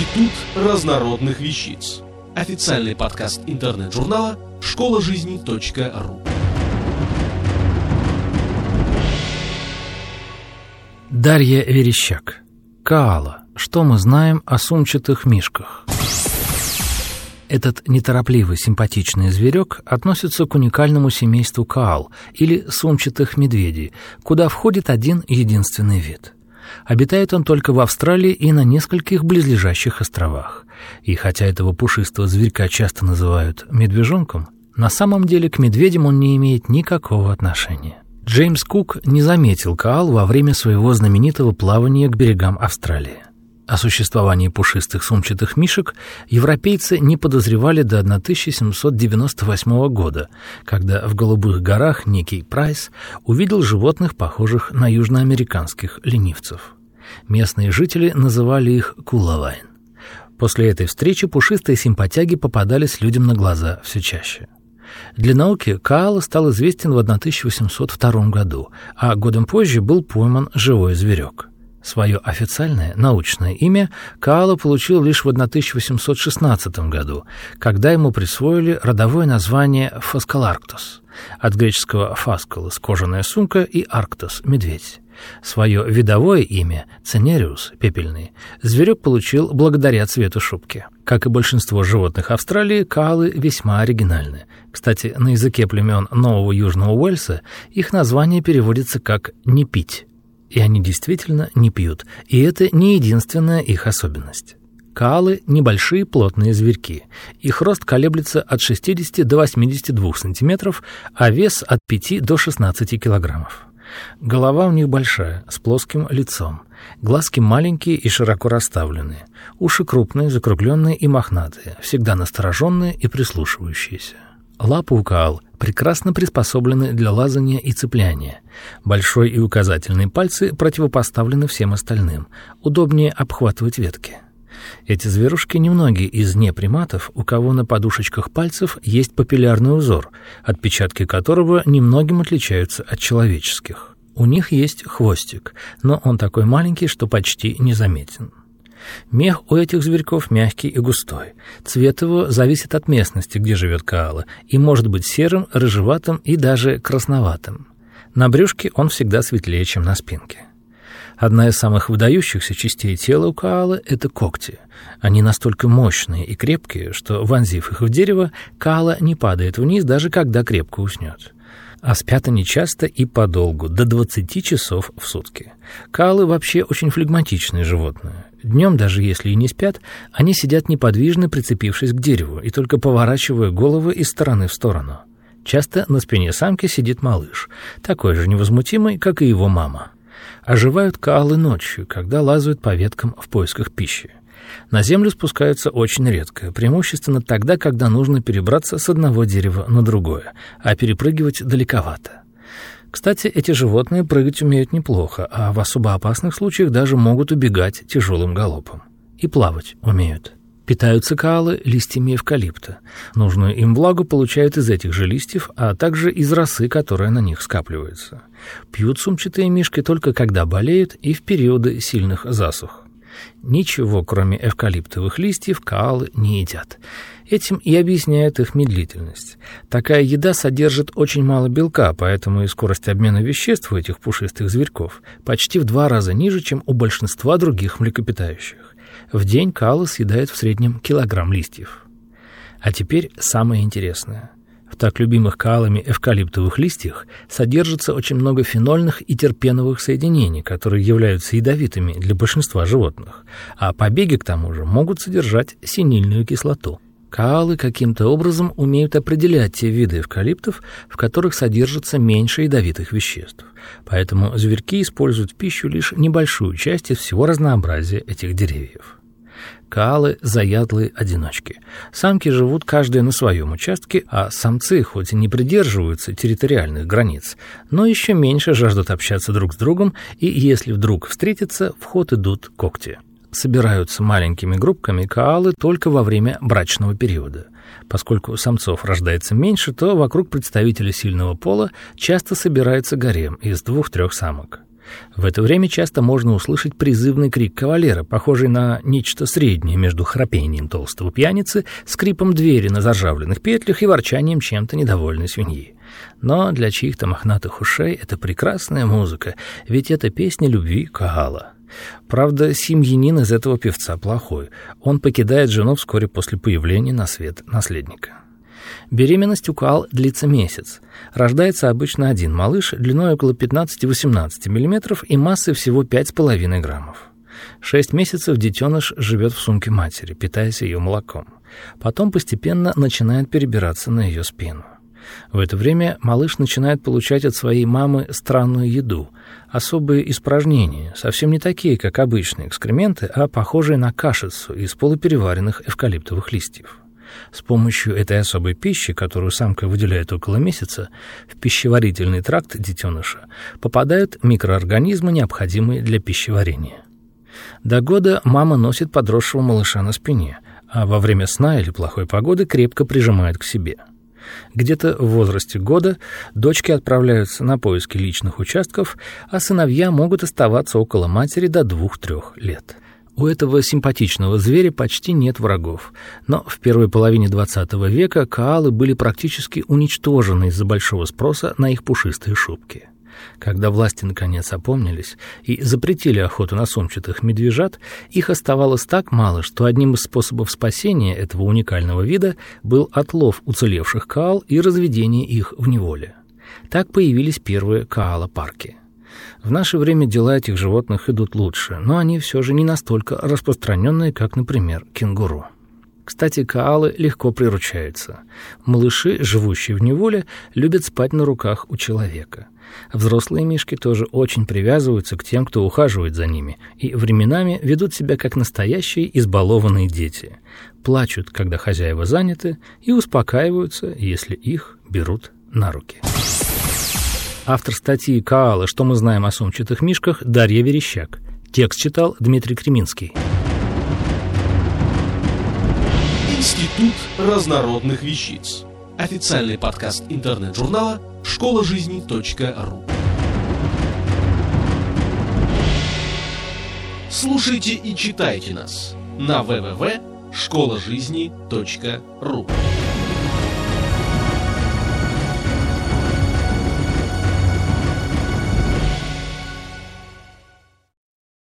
Институт разнородных вещиц. Официальный подкаст интернет-журнала школа жизни.ру. Дарья Верещак. Каала. Что мы знаем о сумчатых мишках? Этот неторопливый, симпатичный зверек относится к уникальному семейству каал или сумчатых медведей, куда входит один единственный вид. Обитает он только в Австралии и на нескольких близлежащих островах. И хотя этого пушистого зверька часто называют медвежонком, на самом деле к медведям он не имеет никакого отношения. Джеймс Кук не заметил каал во время своего знаменитого плавания к берегам Австралии. О существовании пушистых сумчатых мишек европейцы не подозревали до 1798 года, когда в Голубых горах некий Прайс увидел животных, похожих на южноамериканских ленивцев. Местные жители называли их кулавайн. После этой встречи пушистые симпатяги попадались людям на глаза все чаще. Для науки Каала стал известен в 1802 году, а годом позже был пойман живой зверек. Свое официальное научное имя Каала получил лишь в 1816 году, когда ему присвоили родовое название Фаскаларктос, от греческого «фаскалос» — кожаная сумка и «арктос» — медведь. Свое видовое имя, Ценериус, пепельный, зверек получил благодаря цвету шубки. Как и большинство животных Австралии, каалы весьма оригинальны. Кстати, на языке племен Нового Южного Уэльса их название переводится как «не пить». И они действительно не пьют, и это не единственная их особенность. Каалы – небольшие плотные зверьки. Их рост колеблется от 60 до 82 сантиметров, а вес от 5 до 16 килограммов. Голова у них большая, с плоским лицом. Глазки маленькие и широко расставленные. Уши крупные, закругленные и мохнатые, всегда настороженные и прислушивающиеся. Лапы у каал прекрасно приспособлены для лазания и цепляния. Большой и указательный пальцы противопоставлены всем остальным. Удобнее обхватывать ветки. Эти зверушки немногие из неприматов, у кого на подушечках пальцев есть папиллярный узор, отпечатки которого немногим отличаются от человеческих. У них есть хвостик, но он такой маленький, что почти незаметен. Мех у этих зверьков мягкий и густой. Цвет его зависит от местности, где живет каала, и может быть серым, рыжеватым и даже красноватым. На брюшке он всегда светлее, чем на спинке. Одна из самых выдающихся частей тела у каалы — это когти. Они настолько мощные и крепкие, что, вонзив их в дерево, каала не падает вниз, даже когда крепко уснет. А спят они часто и подолгу, до 20 часов в сутки. Каалы вообще очень флегматичные животные. Днем, даже если и не спят, они сидят неподвижно, прицепившись к дереву, и только поворачивая головы из стороны в сторону. Часто на спине самки сидит малыш, такой же невозмутимый, как и его мама. Оживают каалы ночью, когда лазают по веткам в поисках пищи. На землю спускаются очень редко, преимущественно тогда, когда нужно перебраться с одного дерева на другое, а перепрыгивать далековато. Кстати, эти животные прыгать умеют неплохо, а в особо опасных случаях даже могут убегать тяжелым галопом. И плавать умеют. Питаются каалы листьями эвкалипта. Нужную им влагу получают из этих же листьев, а также из росы, которая на них скапливается. Пьют сумчатые мишки только когда болеют и в периоды сильных засух. Ничего, кроме эвкалиптовых листьев, каалы не едят. Этим и объясняет их медлительность. Такая еда содержит очень мало белка, поэтому и скорость обмена веществ у этих пушистых зверьков почти в два раза ниже, чем у большинства других млекопитающих. В день каалы съедает в среднем килограмм листьев. А теперь самое интересное. В так любимых каалами эвкалиптовых листьях содержится очень много фенольных и терпеновых соединений, которые являются ядовитыми для большинства животных, а побеги к тому же могут содержать синильную кислоту. Каалы каким-то образом умеют определять те виды эвкалиптов, в которых содержится меньше ядовитых веществ. Поэтому зверьки используют в пищу лишь небольшую часть из всего разнообразия этих деревьев. Каалы – заядлые одиночки. Самки живут каждая на своем участке, а самцы хоть и не придерживаются территориальных границ, но еще меньше жаждут общаться друг с другом, и если вдруг встретятся, в ход идут когти собираются маленькими группками каалы только во время брачного периода. Поскольку самцов рождается меньше, то вокруг представителя сильного пола часто собирается гарем из двух-трех самок. В это время часто можно услышать призывный крик кавалера, похожий на нечто среднее между храпением толстого пьяницы, скрипом двери на заржавленных петлях и ворчанием чем-то недовольной свиньи. Но для чьих-то мохнатых ушей это прекрасная музыка, ведь это песня любви Каала. Правда, семьянин из этого певца плохой. Он покидает жену вскоре после появления на свет наследника. Беременность у Каал длится месяц. Рождается обычно один малыш длиной около 15-18 мм и массой всего 5,5 граммов. Шесть месяцев детеныш живет в сумке матери, питаясь ее молоком. Потом постепенно начинает перебираться на ее спину. В это время малыш начинает получать от своей мамы странную еду, особые испражнения, совсем не такие, как обычные экскременты, а похожие на кашицу из полупереваренных эвкалиптовых листьев. С помощью этой особой пищи, которую самка выделяет около месяца, в пищеварительный тракт детеныша попадают микроорганизмы, необходимые для пищеварения. До года мама носит подросшего малыша на спине, а во время сна или плохой погоды крепко прижимает к себе – где-то в возрасте года дочки отправляются на поиски личных участков, а сыновья могут оставаться около матери до двух-трех лет. У этого симпатичного зверя почти нет врагов, но в первой половине XX века коалы были практически уничтожены из-за большого спроса на их пушистые шубки. Когда власти наконец опомнились и запретили охоту на сумчатых медвежат, их оставалось так мало, что одним из способов спасения этого уникального вида был отлов уцелевших каал и разведение их в неволе. Так появились первые каала-парки. В наше время дела этих животных идут лучше, но они все же не настолько распространенные, как, например, кенгуру. Кстати, каалы легко приручаются. Малыши, живущие в неволе, любят спать на руках у человека – Взрослые мишки тоже очень привязываются к тем, кто ухаживает за ними, и временами ведут себя как настоящие избалованные дети. Плачут, когда хозяева заняты, и успокаиваются, если их берут на руки. Автор статьи «Каала. Что мы знаем о сумчатых мишках» Дарья Верещак. Текст читал Дмитрий Креминский. Институт разнородных вещиц. Официальный подкаст интернет-журнала школа жизни .ру Слушайте и читайте нас на www.школажизни.ру